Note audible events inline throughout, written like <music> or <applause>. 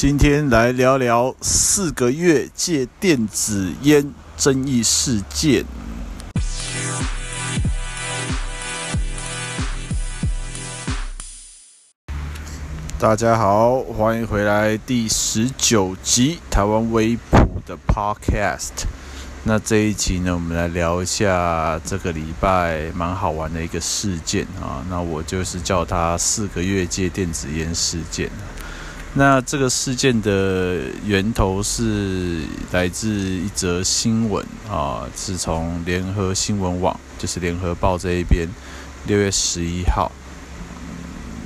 今天来聊聊四个月戒电子烟争议事件。大家好，欢迎回来第十九集台湾微普的 Podcast。那这一集呢，我们来聊一下这个礼拜蛮好玩的一个事件啊。那我就是叫它四个月戒电子烟事件。那这个事件的源头是来自一则新闻啊，是从联合新闻网，就是联合报这一边，六月十一号，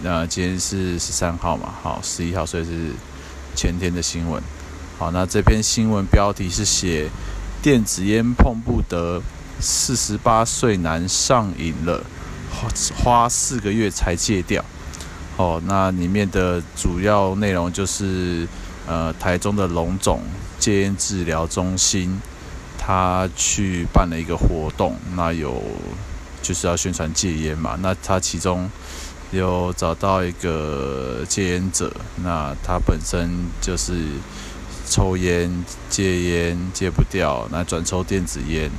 那今天是十三号嘛，好，十一号，所以是前天的新闻。好，那这篇新闻标题是写电子烟碰不得，四十八岁男上瘾了，花四个月才戒掉。哦，那里面的主要内容就是，呃，台中的龙总戒烟治疗中心，他去办了一个活动，那有就是要宣传戒烟嘛，那他其中有找到一个戒烟者，那他本身就是抽烟、戒烟戒不掉，那转抽电子烟，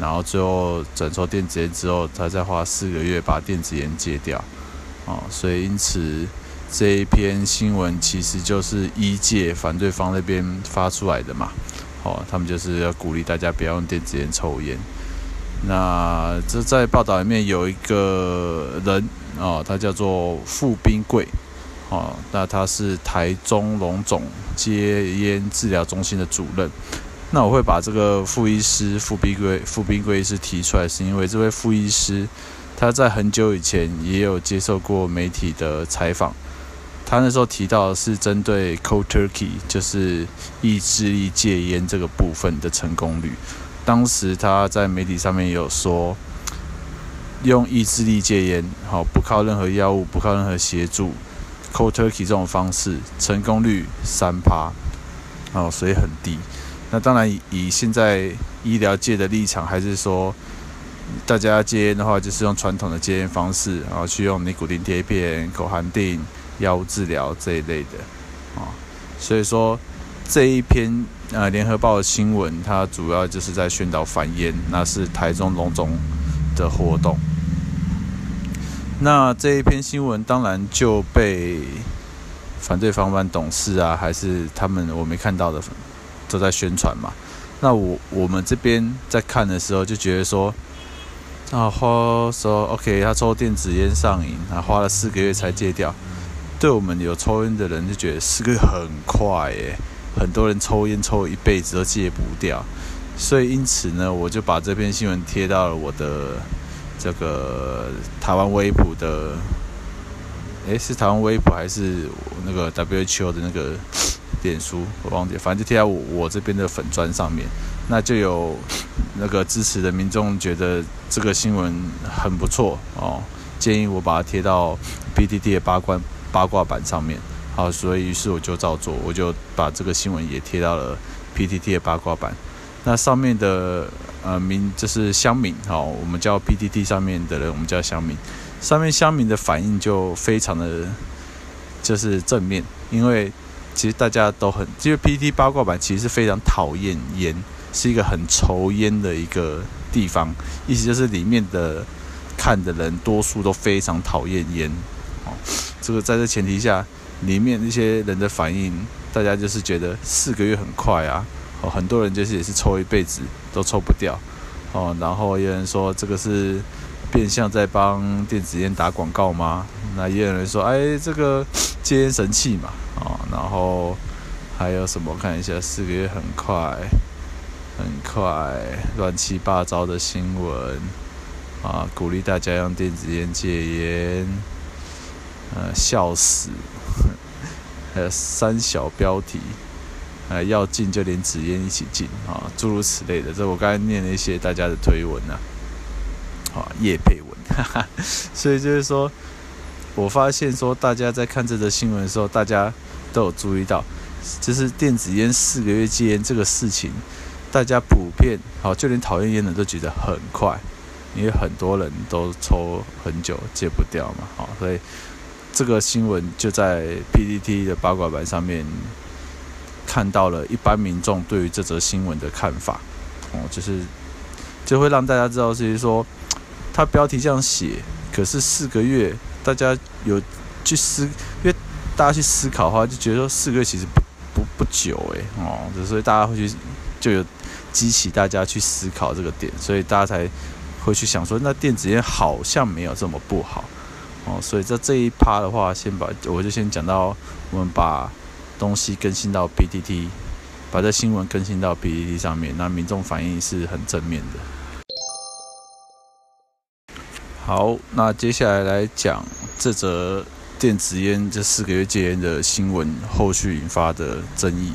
然后最后转抽电子烟之后，他再花四个月把电子烟戒掉。哦，所以因此这一篇新闻其实就是医界反对方那边发出来的嘛。哦，他们就是要鼓励大家不要用电子烟抽烟。那这在报道里面有一个人哦，他叫做傅彬贵。哦，那他是台中龙总戒烟治疗中心的主任。那我会把这个傅医师傅冰贵傅冰贵医师提出来，是因为这位傅医师。他在很久以前也有接受过媒体的采访，他那时候提到是针对 Cold Turkey，就是意志力戒烟这个部分的成功率。当时他在媒体上面有说，用意志力戒烟，好，不靠任何药物，不靠任何协助，Cold Turkey 这种方式成功率三趴，哦，所以很低。那当然以现在医疗界的立场，还是说。大家戒烟的话，就是用传统的戒烟方式，然后去用尼古丁贴片、口含定、药物治疗这一类的，啊，所以说这一篇呃联合报的新闻，它主要就是在宣导反烟，那是台中龙总的活动。那这一篇新闻当然就被反对方办董事啊，还是他们我没看到的都在宣传嘛。那我我们这边在看的时候就觉得说。然后说，OK，他抽电子烟上瘾，他花了四个月才戒掉。对我们有抽烟的人就觉得四个月很快耶，很多人抽烟抽一辈子都戒不掉。所以因此呢，我就把这篇新闻贴到了我的这个台湾微普的，诶，是台湾微普还是那个 WHO 的那个脸书？我忘记，反正就贴在我我这边的粉砖上面。那就有那个支持的民众觉得这个新闻很不错哦，建议我把它贴到 PTT 的八卦八卦版上面。好，所以于是我就照做，我就把这个新闻也贴到了 PTT 的八卦版。那上面的呃民就是乡民，好，我们叫 PTT 上面的人，我们叫乡民。上面乡民的反应就非常的，就是正面，因为其实大家都很，因为 P T 八卦版其实是非常讨厌烟。是一个很抽烟的一个地方，意思就是里面的看的人多数都非常讨厌烟。哦，这个在这前提下，里面那些人的反应，大家就是觉得四个月很快啊。哦，很多人就是也是抽一辈子都抽不掉。哦，然后有人说这个是变相在帮电子烟打广告吗？那也有人说，哎，这个戒烟神器嘛。哦，然后还有什么？看一下，四个月很快。很快，乱七八糟的新闻啊！鼓励大家用电子烟戒烟，呃，笑死！<laughs> 还有三小标题，呃、要禁就连纸烟一起禁啊，诸如此类的。这我刚才念了一些大家的推文啊，啊，叶佩文，哈哈。所以就是说，我发现说，大家在看这则新闻的时候，大家都有注意到，就是电子烟四个月戒烟这个事情。大家普遍好，就连讨厌烟的都觉得很快，因为很多人都抽很久戒不掉嘛，好，所以这个新闻就在 PTT 的八卦版上面看到了一般民众对于这则新闻的看法，哦，就是就会让大家知道，就是说，他标题这样写，可是四个月，大家有去思，因为大家去思考的话，就觉得说四个月其实不不不久诶，哦，所以大家会去就有激起大家去思考这个点，所以大家才会去想说，那电子烟好像没有这么不好，哦，所以在这一趴的话，先把我就先讲到我们把。东西更新到 PTT，把这新闻更新到 PTT 上面，那民众反应是很正面的。好，那接下来来讲这则电子烟这四个月戒烟的新闻后续引发的争议。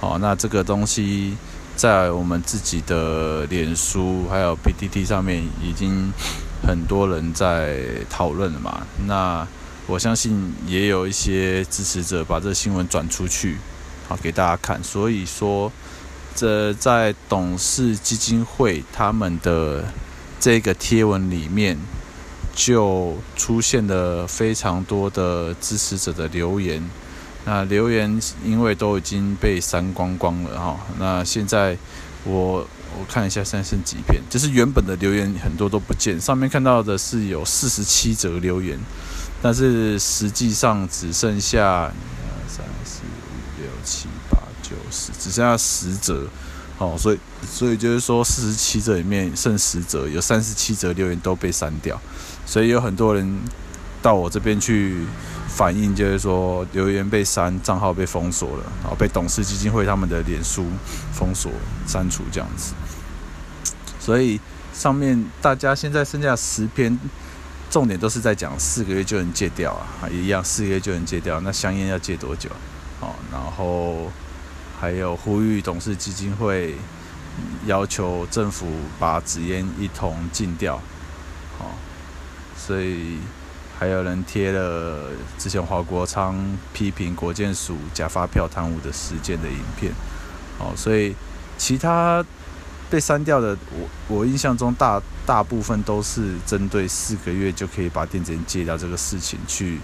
好，那这个东西在我们自己的脸书还有 PTT 上面已经很多人在讨论了嘛？那我相信也有一些支持者把这新闻转出去，好给大家看。所以说，这在董事基金会他们的这个贴文里面，就出现了非常多的支持者的留言。那留言因为都已经被删光光了哈。那现在我我看一下，现在剩几篇，就是原本的留言很多都不见，上面看到的是有四十七则留言。但是实际上只剩下一二三四五六七八九十，只剩下十则，哦，所以所以就是说四十七则里面剩十则，有三十七则留言都被删掉，所以有很多人到我这边去反映，就是说留言被删，账号被封锁了，然后被董事基金会他们的脸书封锁删除这样子，所以上面大家现在剩下十篇。重点都是在讲四个月就能戒掉啊，一样四个月就能戒掉。那香烟要戒多久？哦，然后还有呼吁董事基金会要求政府把纸烟一同禁掉。哦，所以还有人贴了之前华国昌批评国建署假发票贪污的事件的影片。哦，所以其他。被删掉的，我我印象中大大部分都是针对四个月就可以把电子烟戒掉这个事情去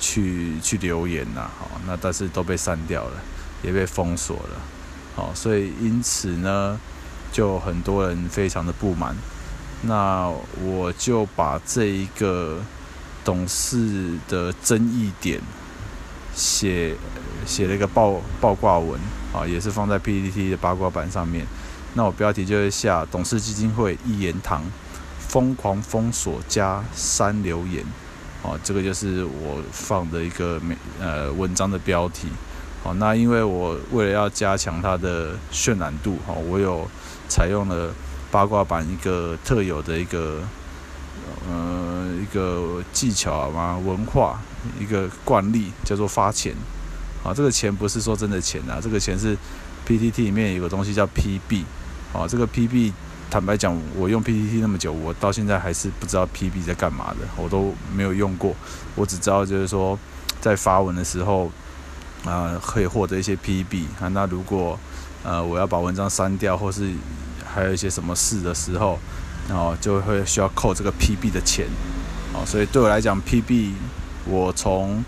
去去留言呐，好，那但是都被删掉了，也被封锁了，好，所以因此呢，就很多人非常的不满，那我就把这一个董事的争议点写写了一个报报挂文，啊，也是放在 PTT 的八卦版上面。那我标题就是下董事基金会一言堂，疯狂封锁加删留言，哦，这个就是我放的一个美呃文章的标题，哦，那因为我为了要加强它的渲染度，哈，我有采用了八卦版一个特有的一个呃一个技巧嘛，文化一个惯例叫做发钱，啊，这个钱不是说真的钱啊，这个钱是 PTT 里面有个东西叫 PB。啊，这个 PB，坦白讲，我用 PTT 那么久，我到现在还是不知道 PB 在干嘛的，我都没有用过。我只知道就是说，在发文的时候，啊、可以获得一些 PB 啊。那如果呃我要把文章删掉，或是还有一些什么事的时候，然后就会需要扣这个 PB 的钱。哦，所以对我来讲，PB，我从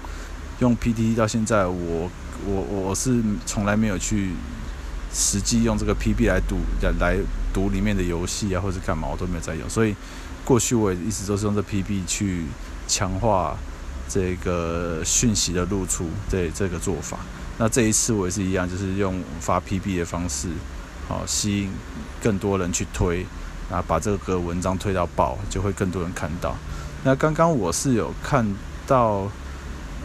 用 PT 到现在，我我我是从来没有去。实际用这个 PB 来读来读里面的游戏啊，或者干嘛，我都没有在用。所以过去我也一直都是用这 PB 去强化这个讯息的露出，这这个做法。那这一次我也是一样，就是用发 PB 的方式，好吸引更多人去推，然后把这个文章推到爆，就会更多人看到。那刚刚我是有看到，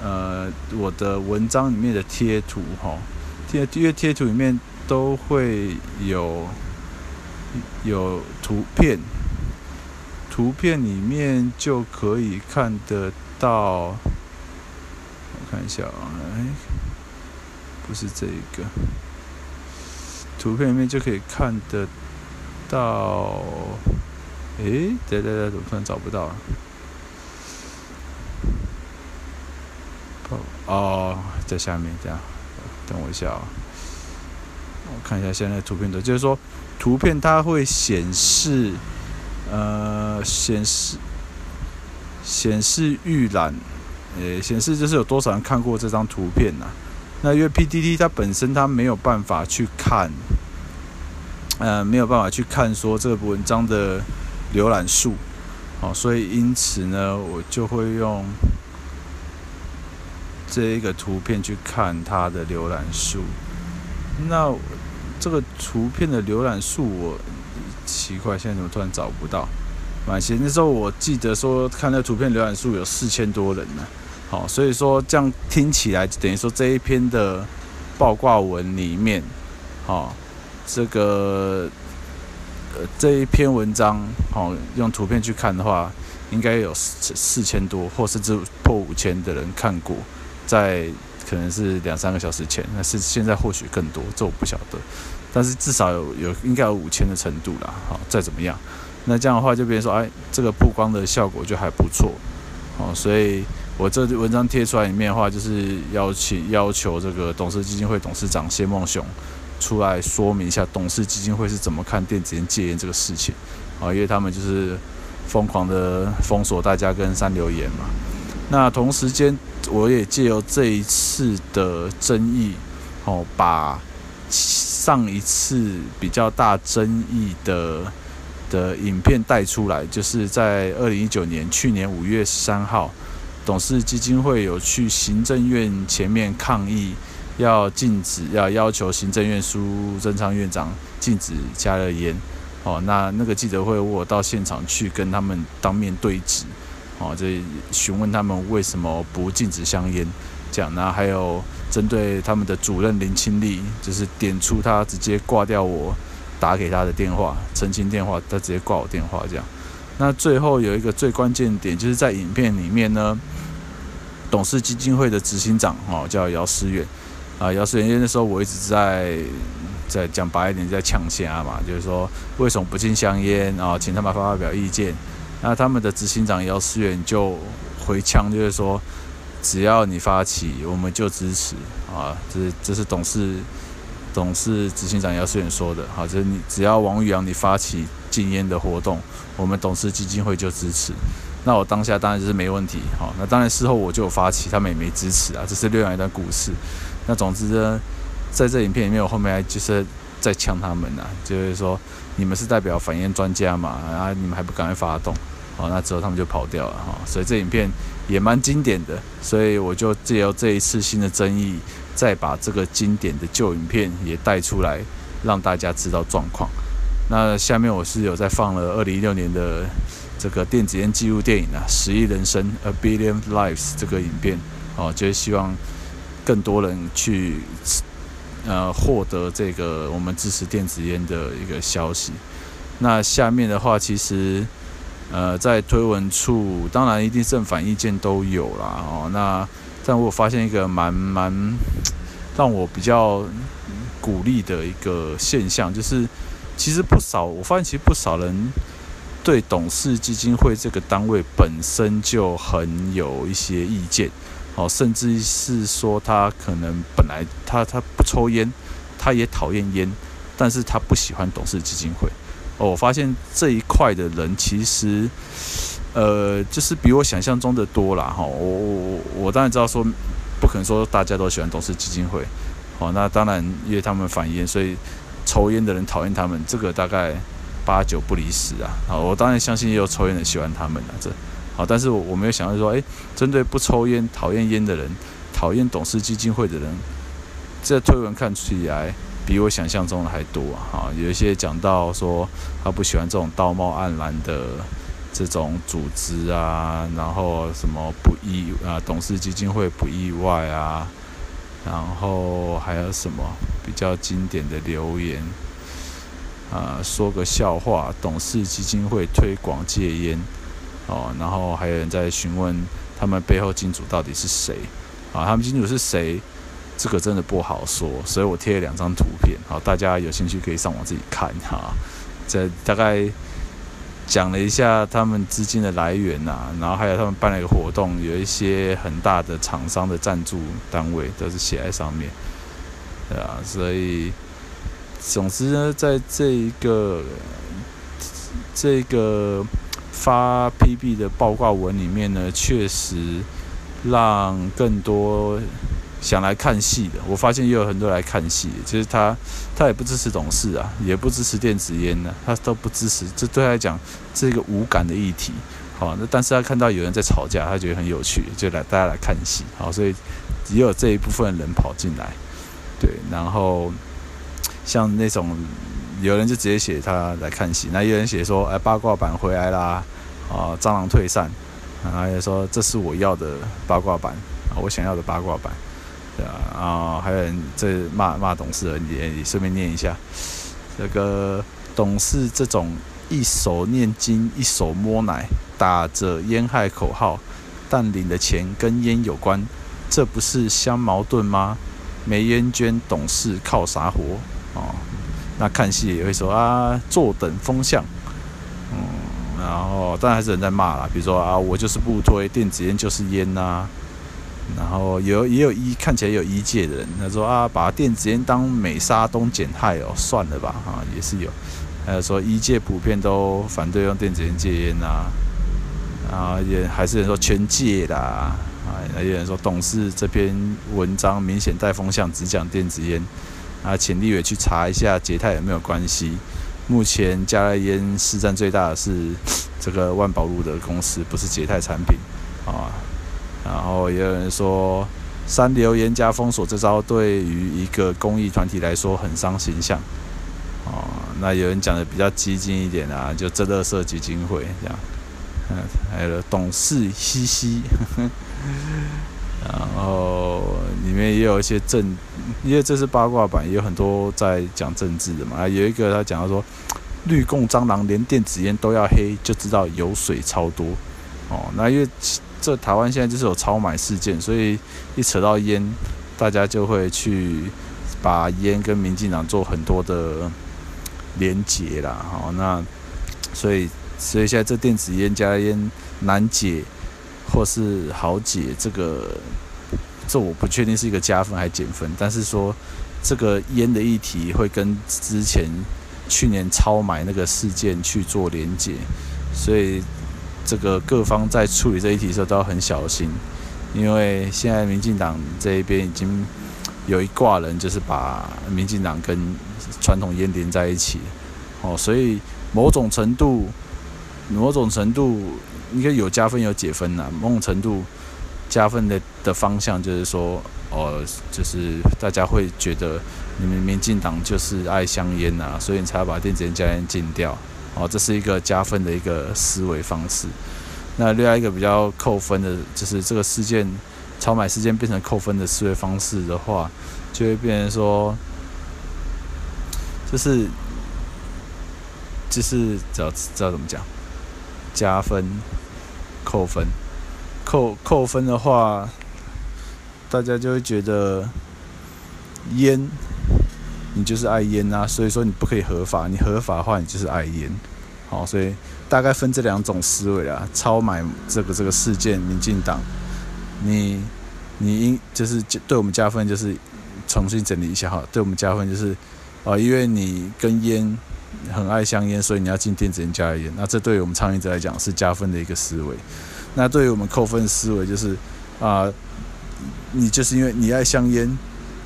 呃，我的文章里面的贴图哈，贴因为贴图里面。都会有有图片，图片里面就可以看得到。我看一下啊，哎，不是这一个，图片里面就可以看得到。诶，对对对，怎么突然找不到了？哦，在下面这样，等我一下啊。我看一下现在图片的，就是说，图片它会显示，呃，显示显示预览，诶，显示就是有多少人看过这张图片呐、啊？那因为 PTT 它本身它没有办法去看，呃，没有办法去看说这个文章的浏览数，哦，所以因此呢，我就会用这一个图片去看它的浏览数。那这个图片的浏览数，我奇怪，现在怎么突然找不到？蛮闲，那时候我记得说看那图片浏览数有四千多人呢。好，所以说这样听起来就等于说这一篇的爆挂文里面，好，这个呃这一篇文章，好用图片去看的话，应该有四四千多，或甚至破五千的人看过，在可能是两三个小时前，那是现在或许更多，这我不晓得，但是至少有有应该有五千的程度啦。好，再怎么样，那这样的话就变成说，哎，这个曝光的效果就还不错，好，所以。我这文章贴出来里面的话，就是邀请要求这个董事基金会董事长谢孟雄出来说明一下董事基金会是怎么看电子烟戒烟这个事情啊，因为他们就是疯狂的封锁大家跟三留言嘛。那同时间，我也借由这一次的争议，哦，把上一次比较大争议的的影片带出来，就是在二零一九年去年五月三号。董事基金会有去行政院前面抗议，要禁止，要要求行政院苏贞昌院长禁止加热烟。哦，那那个记者会我到现场去跟他们当面对质，哦，这询问他们为什么不禁止香烟，这样，那还有针对他们的主任林清利，就是点出他直接挂掉我打给他的电话，澄清电话，他直接挂我电话这样。那最后有一个最关键点，就是在影片里面呢。董事基金会的执行长哦，叫姚思远啊，姚思远，因为那时候我一直在在讲白一点，在呛虾嘛，就是说为什么不禁香烟啊？请他们发表意见。那他们的执行长姚思远就回呛，就是说只要你发起，我们就支持啊。这是这是董事董事执行长姚思远说的，好，就是你只要王宇阳你发起禁烟的活动，我们董事基金会就支持。那我当下当然就是没问题，好，那当然事后我就有发起，他们也没支持啊，这是另外一段故事。那总之呢，在这影片里面，我后面还就是在呛他们呐，就是说你们是代表反烟专家嘛，啊，你们还不赶快发动，好，那之后他们就跑掉了哈，所以这影片也蛮经典的，所以我就借由这一次新的争议，再把这个经典的旧影片也带出来，让大家知道状况。那下面我是有在放了二零一六年的。这个电子烟纪录电影啊，《十亿人生》（A Billion Lives） 这个影片，哦，就是希望更多人去呃获得这个我们支持电子烟的一个消息。那下面的话，其实呃在推文处，当然一定正反意见都有啦。哦。那但我发现一个蛮蛮让我比较鼓励的一个现象，就是其实不少，我发现其实不少人。对董事基金会这个单位本身就很有一些意见，哦，甚至是说他可能本来他他不抽烟，他也讨厌烟，但是他不喜欢董氏基金会。哦，我发现这一块的人其实，呃，就是比我想象中的多啦。哈。我我我当然知道说，不可能说大家都喜欢董氏基金会，哦，那当然因为他们反烟，所以抽烟的人讨厌他们，这个大概。八九不离十啊！好，我当然相信也有抽烟的喜欢他们啊，这好，但是我我没有想到说，哎，针对不抽烟、讨厌烟的人，讨厌董事基金会的人，这推文看起来比我想象中的还多啊！哈，有一些讲到说他不喜欢这种道貌岸然的这种组织啊，然后什么不意啊，董事基金会不意外啊，然后还有什么比较经典的留言？啊，说个笑话，董事基金会推广戒烟，哦，然后还有人在询问他们背后金主到底是谁，啊，他们金主是谁？这个真的不好说，所以我贴了两张图片，好，大家有兴趣可以上网自己看哈。这大概讲了一下他们资金的来源呐，然后还有他们办了一个活动，有一些很大的厂商的赞助单位都是写在上面，对啊，所以。总之呢，在这一个这个发 PB 的报告文里面呢，确实让更多想来看戏的。我发现也有很多来看戏，其实他他也不支持董事啊，也不支持电子烟呢、啊，他都不支持。这对他来讲是一个无感的议题。好，那但是他看到有人在吵架，他觉得很有趣，就来大家来看戏。好，所以也有这一部分人跑进来。对，然后像那种有人就直接写他来看戏，那有人写说，哎，八卦版回来啦，啊，蟑螂退散，然后也说这是我要的八卦版，我想要的八卦版，对啊，还有人这骂骂董事，也也顺便念一下，这个董事这种一手念经一手摸奶，打着烟害口号，但领的钱跟烟有关，这不是相矛盾吗？没烟捐，董事靠啥活？那看戏也会说啊，坐等风向。嗯，然后当然还是人在骂啦，比如说啊，我就是不推电子烟就是烟呐、然后有也有一看起来有医界的人，他说啊，把电子烟当美沙东减害哦，算了吧啊，也是有。还有说医界普遍都反对用电子烟戒烟呐，啊，也还是人说全戒啦。啊，有人说董事这篇文章明显带风向，只讲电子烟。啊，请立委去查一下捷泰有没有关系。目前加了烟市占最大的是这个万宝路的公司，不是捷泰产品。啊，然后也有人说三流严加封锁这招对于一个公益团体来说很伤形象。啊，那有人讲的比较激进一点啊，就这垃圾基金会这样。嗯，还有董事嘻嘻。然后里面也有一些政，因为这是八卦版，也有很多在讲政治的嘛。有一个他讲到说，绿共蟑螂连电子烟都要黑，就知道油水超多。哦，那因为这台湾现在就是有超买事件，所以一扯到烟，大家就会去把烟跟民进党做很多的连结啦。好，那所以所以现在这电子烟加烟难解。或是好解，这个这我不确定是一个加分还是减分，但是说这个烟的议题会跟之前去年超买那个事件去做连结，所以这个各方在处理这一题的时候都要很小心，因为现在民进党这一边已经有一挂人就是把民进党跟传统烟连在一起，哦，所以某种程度，某种程度。应该有加分有减分呐，某种程度加分的的方向就是说，哦，就是大家会觉得你们民进党就是爱香烟呐，所以你才要把电子烟加烟禁掉，哦，这是一个加分的一个思维方式。那另外一个比较扣分的，就是这个事件超买事件变成扣分的思维方式的话，就会变成说，就是就是知道知道怎么讲。加分、扣分、扣扣分的话，大家就会觉得烟，你就是爱烟啊，所以说你不可以合法，你合法的话，你就是爱烟。好，所以大概分这两种思维啊。超买这个这个事件，民进党，你你应就是对我们加分，就是重新整理一下哈。对我们加分就是啊，因为你跟烟。很爱香烟，所以你要进电子烟加烟。那这对于我们倡议者来讲是加分的一个思维。那对于我们扣分思维就是啊、你就是因为你爱香烟，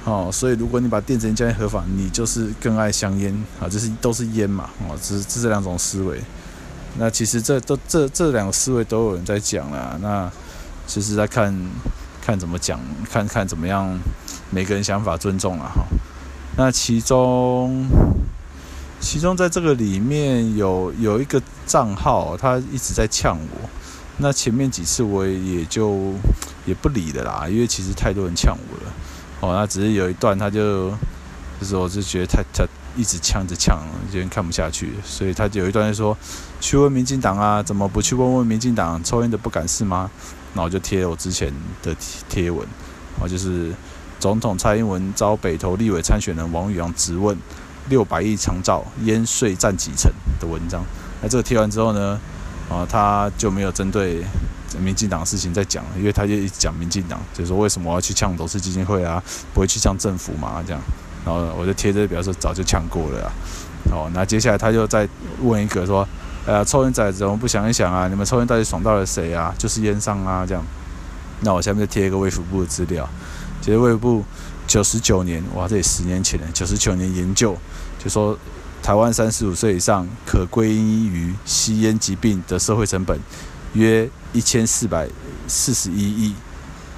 哦，所以如果你把电子烟加烟合法，你就是更爱香烟啊，就是都是烟嘛，哦，这是这两种思维。那其实这都这这两个思维都有人在讲了。那其实在看看怎么讲，看看怎么样，每个人想法尊重了哈。那其中。其中在这个里面有有一个账号，他一直在呛我。那前面几次我也就也不理的啦，因为其实太多人呛我了。哦，那只是有一段他就就是我就觉得他他一直呛着呛，有点看不下去，所以他有一段就说去问民进党啊，怎么不去问问民进党抽烟的不敢是吗？那我就贴我之前的贴文，哦，就是总统蔡英文遭北投立委参选人王宇阳质问。六百亿长照烟税占几成的文章，那这个贴完之后呢，啊，他就没有针对民进党的事情在讲，因为他就一直讲民进党，就是说为什么我要去呛董事基金会啊，不会去呛政府嘛，这样，然后我就贴这表示早就呛过了啊，哦，那接下来他就再问一个说，呃，抽烟仔怎么不想一想啊？你们抽烟到底爽到了谁啊？就是烟商啊，这样，那我下面就贴一个卫福部的资料。其实卫福部九十九年，哇，这也十年前了，九十九年研究就说，台湾三十五岁以上可归因于吸烟疾病的社会成本约一千四百四十一亿。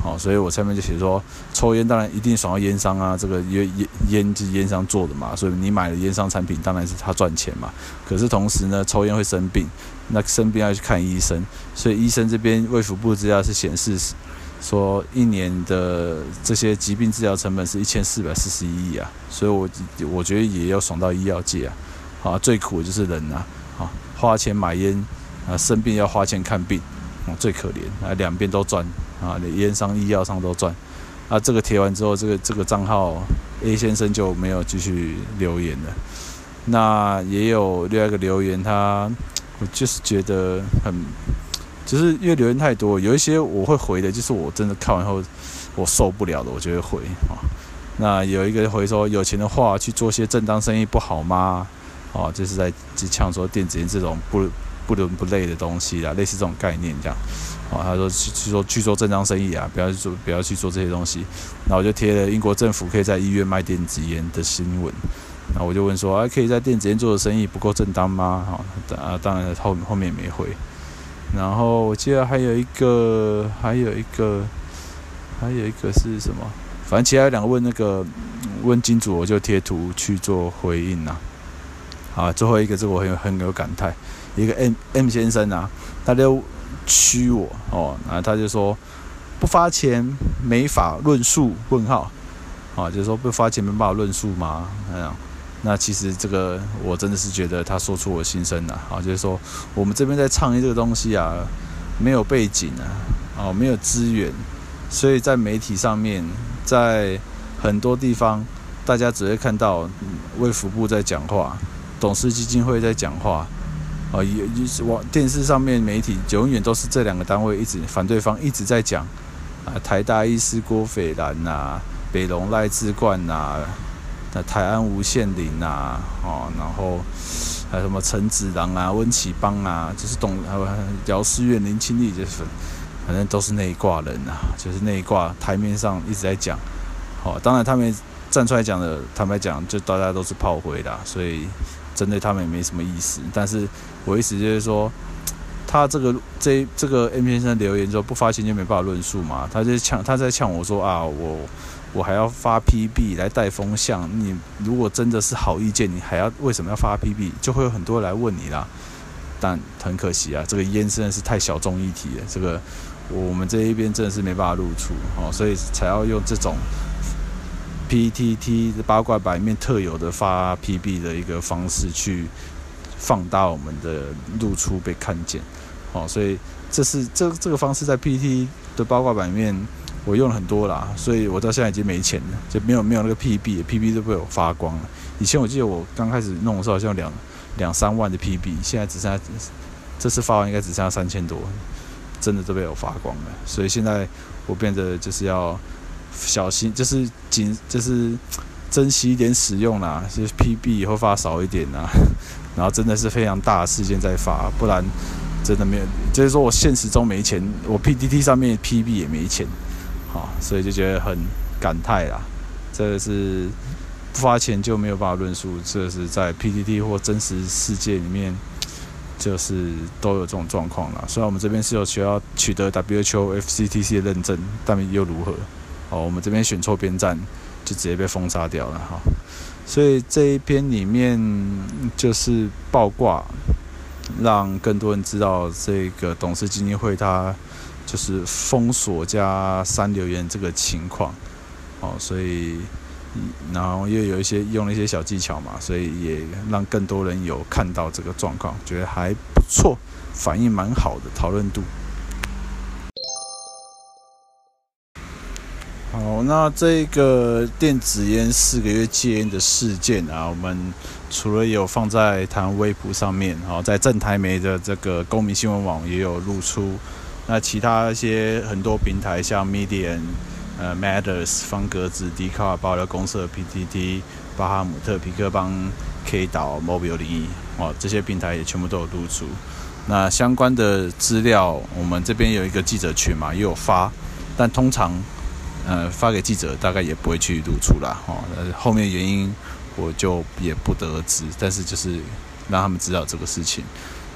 好，所以我下面就写说，抽烟当然一定爽到烟商啊，这个烟烟烟是烟商做的嘛，所以你买了烟商产品，当然是他赚钱嘛。可是同时呢，抽烟会生病，那生病要去看医生，所以医生这边卫福部资料是显示说，一年的这些疾病治疗成本是一千四百四十一亿啊，所以我我觉得也要爽到医药界啊，啊，最苦的就是人呐，啊，花钱买烟啊，生病要花钱看病，啊，最可怜啊，两边都赚。啊，你烟商、医药商都赚。啊，这个贴完之后，这个这个账号 A 先生就没有继续留言了。那也有另外一个留言，他我就是觉得很，就是因为留言太多，有一些我会回的，就是我真的看完后我受不了的，我就会回啊。那有一个回说，有钱的话去做些正当生意不好吗？哦，就是在就呛说电子烟这种不不伦不类的东西啦，类似这种概念这样。哦，他说去去做去做正当生意啊，不要做不要去做这些东西。那我就贴了英国政府可以在医院卖电子烟的新闻。那我就问说，啊，可以在电子烟做的生意不够正当吗？好，啊，当然后后面没回。然后我记得还有一个，还有一个，还有一个是什么？反正其他两个问那个问金主，我就贴图去做回应呐。好，最后一个这个我很有很有感慨，一个 M M 先生啊，他就。屈我哦，然后他就说不发钱没法论述？问号啊，就是说不发钱没办法论述吗？那样，那其实这个我真的是觉得他说出我心声了啊，就是说我们这边在倡议这个东西啊，没有背景啊，哦，没有资源，所以在媒体上面，在很多地方，大家只会看到卫福部在讲话，董事基金会在讲话。哦，也就是网电视上面媒体永远都是这两个单位一直反对方一直在讲啊，台大医师郭斐然呐，北荣赖志冠呐，那台安吴宪麟呐，哦，然后还有什么陈子郎啊、温启邦啊，就是董还有姚思远、林清丽，就是反正都是那一挂人呐，就是那一挂台面上一直在讲。哦，当然他们站出来讲的，坦白讲，就大家都是炮灰的，所以。针对他们也没什么意思，但是我意思就是说，他这个这这个 M 先生留言之后不发钱就没办法论述嘛，他就呛他在呛我说啊，我我还要发 PB 来带风向，你如果真的是好意见，你还要为什么要发 PB？就会有很多人来问你啦。但很可惜啊，这个烟真的是太小众议题了，这个我们这一边真的是没办法露出哦，所以才要用这种。PTT 八卦版面特有的发 PB 的一个方式去放大我们的露出被看见，哦，所以这是这这个方式在 P T 的八卦版面我用了很多啦，所以我到现在已经没钱了，就没有没有那个 PB，PB 都被我发光了。以前我记得我刚开始弄的时候好像两两三万的 PB，现在只剩下这次发完应该只剩下三千多，真的都被我发光了。所以现在我变得就是要。小心，就是谨，就是珍惜一点使用啦。就是 PB 以后发少一点啦，然后真的是非常大的事件再发，不然真的没有。就是说我现实中没钱，我 PDT 上面 PB 也没钱，好，所以就觉得很感慨啦。这个是不发钱就没有办法论述，这是在 PTT 或真实世界里面，就是都有这种状况啦。虽然我们这边是有需要取得 WHO、FCTC 的认证，但又如何？哦，我们这边选错边站，就直接被封杀掉了哈。所以这一篇里面就是爆挂，让更多人知道这个董事基金会它就是封锁加删留言这个情况。哦，所以然后又有一些用了一些小技巧嘛，所以也让更多人有看到这个状况，觉得还不错，反应蛮好的，讨论度。好，那这个电子烟四个月戒烟的事件啊，我们除了有放在台湾微博上面，好，在正台媒的这个公民新闻网也有露出。那其他一些很多平台，像 Medium、呃 Matters、方格子、迪卡、爆料公社、PTT、巴哈姆特、皮克邦、K 岛、Mobile 零一，哦，这些平台也全部都有露出。那相关的资料，我们这边有一个记者群嘛，也有发，但通常。呃发给记者，大概也不会去露出啦。哦，后面原因我就也不得而知，但是就是让他们知道这个事情。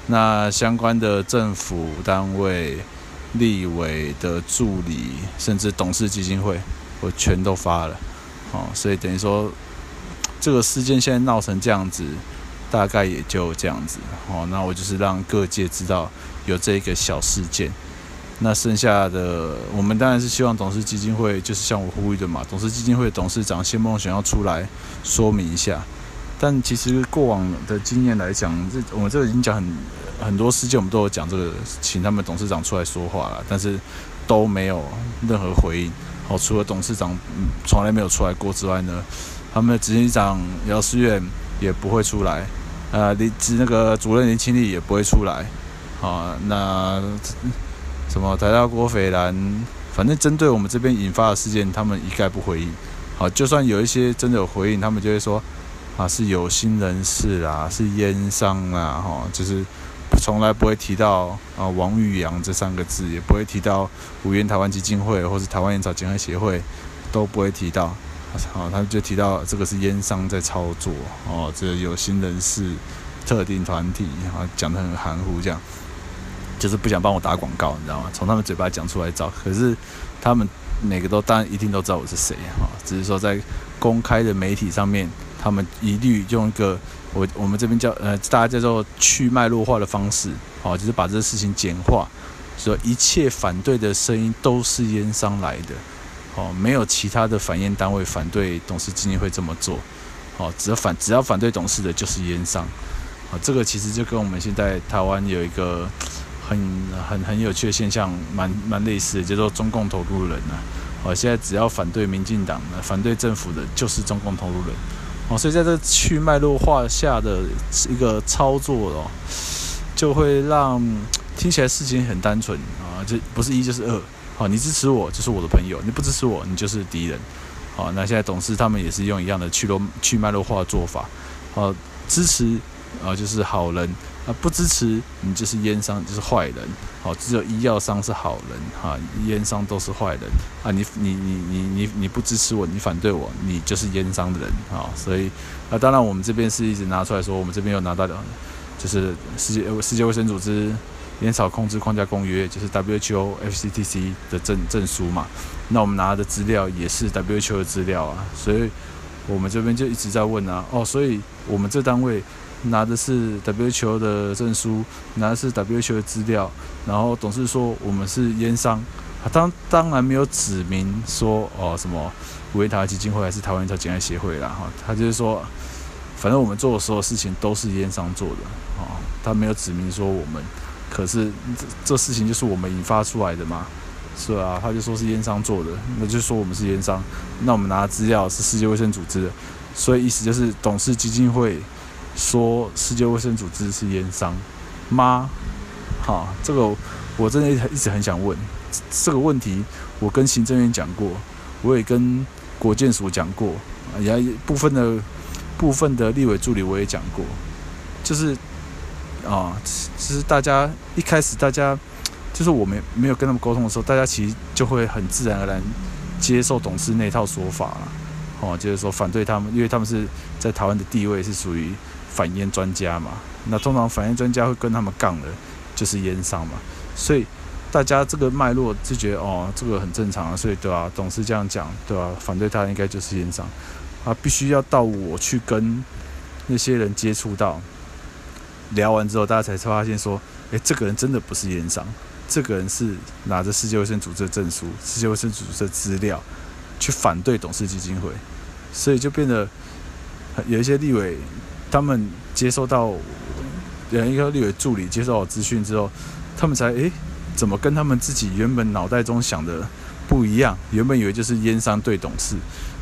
那相关的政府单位、立委的助理，甚至董事基金会，我全都发了。哦，所以等于说，这个事件现在闹成这样子，大概也就这样子。哦，那我就是让各界知道有这个小事件。那剩下的，我们当然是希望董事基金会，就是像我呼吁的嘛，董事基金会董事长谢孟贤要出来说明一下。但其实过往的经验来讲，这我们这个已经讲很很多事件，我们都有讲这个，请他们董事长出来说话了，但是都没有任何回应。哦，除了董事长嗯从来没有出来过之外呢，他们的执行长姚思远也不会出来，呃，林那个主任林清丽也不会出来。啊，那什么台大郭斐然，反正针对我们这边引发的事件，他们一概不回应。好，就算有一些真的有回应，他们就会说。啊，是有心人士啊，是烟商啊，哈，就是从来不会提到啊王玉阳这三个字，也不会提到五烟台湾基金会或是台湾烟草减害协会，都不会提到。啊，他就提到这个是烟商在操作，哦，这有心人士特定团体，啊，讲得很含糊，这样就是不想帮我打广告，你知道吗？从他们嘴巴讲出来找，可是他们每个都当然一定都知道我是谁，哈，只是说在公开的媒体上面。他们一律用一个我我们这边叫呃大家叫做去脉络化的方式，哦，就是把这个事情简化，说一切反对的声音都是烟商来的，哦，没有其他的反烟单位反对董事基金会这么做，哦，只要反只要反对董事的就是烟商，啊，这个其实就跟我们现在台湾有一个很很很有趣的现象，蛮蛮类似的，叫做中共投入人啊，哦，现在只要反对民进党的、反对政府的，就是中共投入人。哦，所以在这去脉络化下的一个操作哦，就会让听起来事情很单纯啊，就不是一就是二。好，你支持我就是我的朋友，你不支持我你就是敌人。好，那现在董事他们也是用一样的去路去脉络化的做法。好，支持啊就是好人。啊，不支持你就是烟商，就是坏人。好，只有医药商是好人，哈，烟商都是坏人。啊，你你你你你你不支持我，你反对我，你就是烟商的人，啊，所以啊，当然我们这边是一直拿出来说，我们这边有拿到的，就是世界世界卫生组织烟草控制框架公约，就是 WHO FCTC 的证证书嘛。那我们拿的资料也是 WHO 的资料啊，所以我们这边就一直在问啊，哦，所以我们这单位。拿的是 WHO 的证书，拿的是 WHO 的资料，然后董事说我们是烟商，当当然没有指明说哦什么维塔基金会还是台湾烟草减害协会啦哈，他就是说，反正我们做的所有事情都是烟商做的啊，他没有指明说我们，可是这这事情就是我们引发出来的嘛，是啊，他就说是烟商做的，那就说我们是烟商，那我们拿的资料是世界卫生组织的，所以意思就是董事基金会。说世界卫生组织是烟商吗？好，这个我真的一直很想问这个问题。我跟行政院讲过，我也跟国健署讲过，也部分的部分的立委助理我也讲过，就是啊，其实大家一开始大家就是我没没有跟他们沟通的时候，大家其实就会很自然而然接受董事那套说法了。哦，就是说反对他们，因为他们是在台湾的地位是属于。反烟专家嘛，那通常反烟专家会跟他们杠的，就是烟商嘛，所以大家这个脉络就觉得哦，这个很正常啊，所以对吧？董事这样讲，对吧？反对他应该就是烟商，啊，必须要到我去跟那些人接触到，聊完之后，大家才发现说，诶，这个人真的不是烟商，这个人是拿着世界卫生组织的证书、世界卫生组织的资料去反对董事基金会，所以就变得有一些立委。他们接收到，人，一个立委助理接收到资讯之后，他们才诶，怎么跟他们自己原本脑袋中想的不一样？原本以为就是烟商对董事，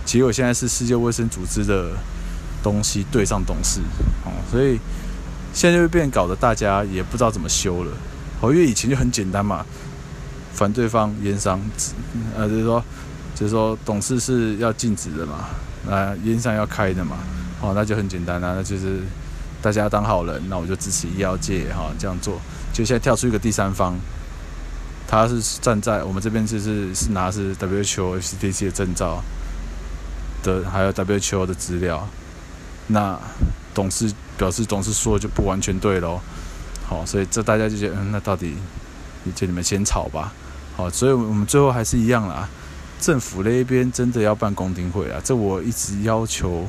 结果现在是世界卫生组织的东西对上董事，哦，所以现在就会变搞得大家也不知道怎么修了。哦，因为以前就很简单嘛，反对方烟商，呃，就是说，就是说董事是要禁止的嘛，那烟商要开的嘛。哦，那就很简单啦，那就是大家当好人，那我就支持医药界哈这样做。就现在跳出一个第三方，他是站在我们这边，就是是拿是 WHO FCTC 的证照的，还有 WHO 的资料。那董事表示，董事说就不完全对喽。好，所以这大家就觉得，嗯，那到底就你们先吵吧。好，所以我们最后还是一样啦。政府那边真的要办公听会啊，这我一直要求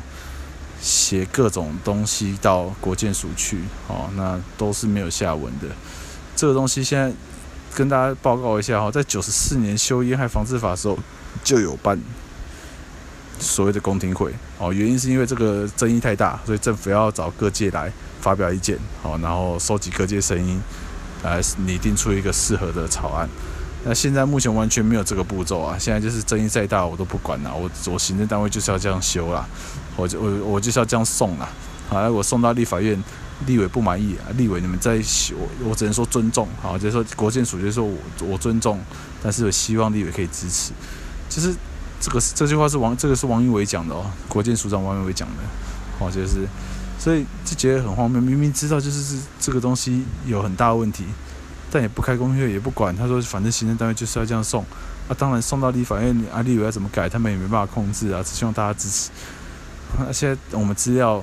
写各种东西到国建署去。好，那都是没有下文的。这个东西现在。跟大家报告一下哈，在九十四年修烟害防治法的时候，就有办所谓的公听会哦。原因是因为这个争议太大，所以政府要找各界来发表意见，好，然后收集各界声音，来拟定出一个适合的草案。那现在目前完全没有这个步骤啊！现在就是争议再大，我都不管了，我我行政单位就是要这样修啦，我就我我就是要这样送啦。好，我送到立法院。立委不满意啊！立委你们在我，我只能说尊重，好，就是说国建署就是说我我尊重，但是我希望立委可以支持。就是这个这句话是王，这个是王英伟讲的哦，国建署长王英伟讲的，好，就是所以就觉得很荒谬，明明知道就是这个东西有很大问题，但也不开公会，也不管。他说反正行政单位就是要这样送，啊，当然送到立法院，啊，立委要怎么改，他们也没办法控制啊，只希望大家支持。那现在我们资料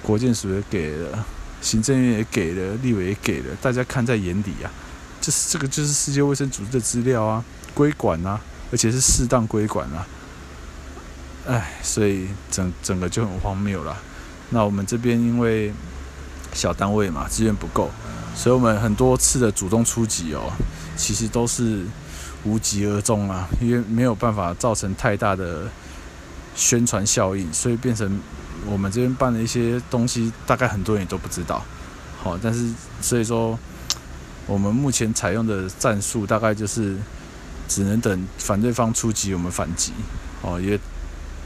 国建署也给了。行政院也给了，立委也给了，大家看在眼里啊。就是这个，就是世界卫生组织的资料啊，归管啊，而且是适当归管啊。哎，所以整整个就很荒谬了。那我们这边因为小单位嘛，资源不够，所以我们很多次的主动出击哦，其实都是无疾而终啊，因为没有办法造成太大的宣传效应，所以变成。我们这边办的一些东西，大概很多人也都不知道。好，但是所以说，我们目前采用的战术大概就是，只能等反对方出击，我们反击。哦，因为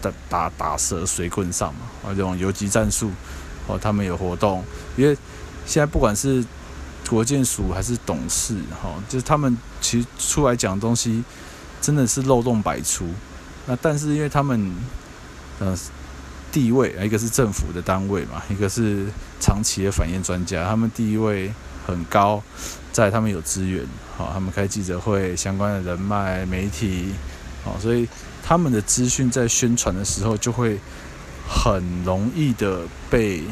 打打打蛇随棍上嘛，啊，这种游击战术。哦，他们有活动，因为现在不管是国建署还是董事，哈，就是他们其实出来讲东西，真的是漏洞百出。那但是因为他们，呃。地位，一个是政府的单位嘛，一个是长期的反验专家，他们地位很高，在他们有资源，好，他们开记者会，相关的人脉、媒体，好，所以他们的资讯在宣传的时候就会很容易的被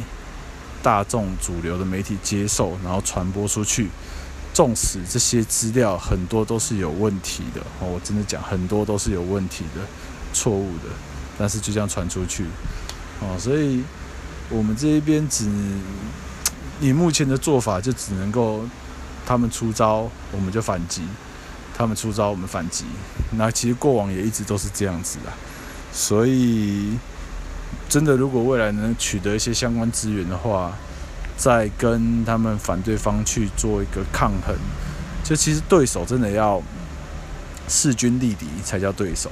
大众主流的媒体接受，然后传播出去。纵使这些资料很多都是有问题的，哦，我真的讲很多都是有问题的、错误的，但是就这样传出去。哦，所以我们这一边只以 <tsk> 目前的做法，就只能够他们出招，我们就反击；他们出招，我们反击。那其实过往也一直都是这样子的。所以，真的，如果未来能取得一些相关资源的话，再跟他们反对方去做一个抗衡，就其实对手真的要势均力敌才叫对手。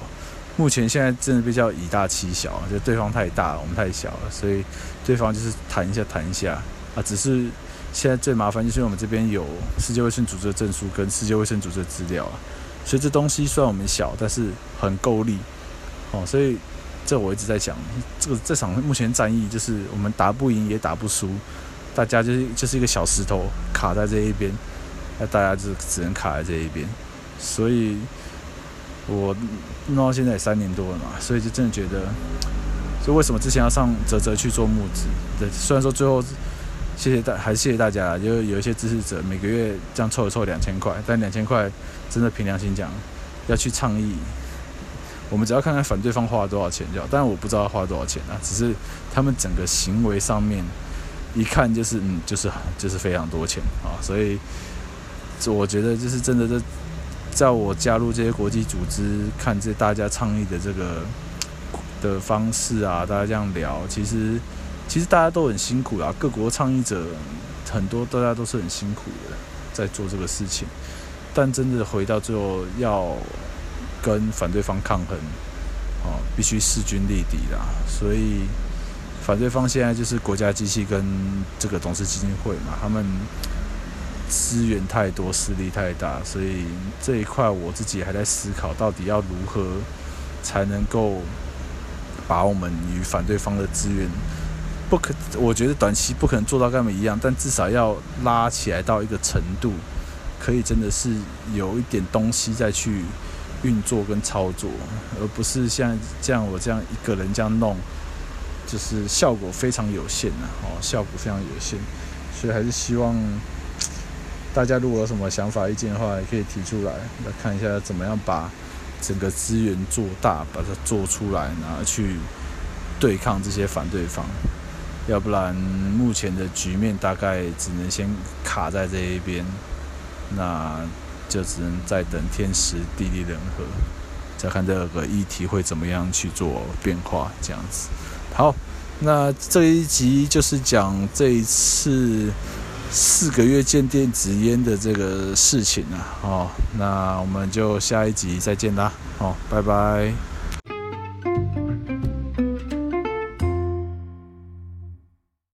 目前现在真的比较以大欺小，就对方太大，我们太小了，所以对方就是谈一下谈一下啊。只是现在最麻烦就是我们这边有世界卫生组织的证书跟世界卫生组织的资料啊，所以这东西虽然我们小，但是很够力哦。所以这我一直在讲，这个这场目前战役就是我们打不赢也打不输，大家就是就是一个小石头卡在这一边，那大家就只能卡在这一边，所以。我弄到现在也三年多了嘛，所以就真的觉得，所以为什么之前要上泽泽去做募资？对，虽然说最后谢谢大，还是谢谢大家，就有一些支持者每个月这样凑一凑两千块，但两千块真的凭良心讲，要去倡议，我们只要看看反对方花了多少钱就好，但我不知道花多少钱啊，只是他们整个行为上面一看就是嗯，就是就是非常多钱啊，所以我觉得就是真的这。在我加入这些国际组织，看这大家倡议的这个的方式啊，大家这样聊，其实其实大家都很辛苦啊。各国倡议者很多，大家都是很辛苦的在做这个事情。但真的回到最后要跟反对方抗衡，哦，必须势均力敌啦。所以反对方现在就是国家机器跟这个董事基金会嘛，他们。资源太多，势力太大，所以这一块我自己还在思考，到底要如何才能够把我们与反对方的资源不可，我觉得短期不可能做到跟他们一样，但至少要拉起来到一个程度，可以真的是有一点东西再去运作跟操作，而不是像这样我这样一个人这样弄，就是效果非常有限呐，哦，效果非常有限，所以还是希望大家如果有什么想法意见的话，也可以提出来，来看一下怎么样把整个资源做大，把它做出来，然后去对抗这些反对方。要不然，目前的局面大概只能先卡在这一边，那就只能再等天时地利人和，再看这个议题会怎么样去做变化，这样子。好，那这一集就是讲这一次四个月禁电子烟的这个事情啊。哦，那我们就下一集再见啦。好，拜拜。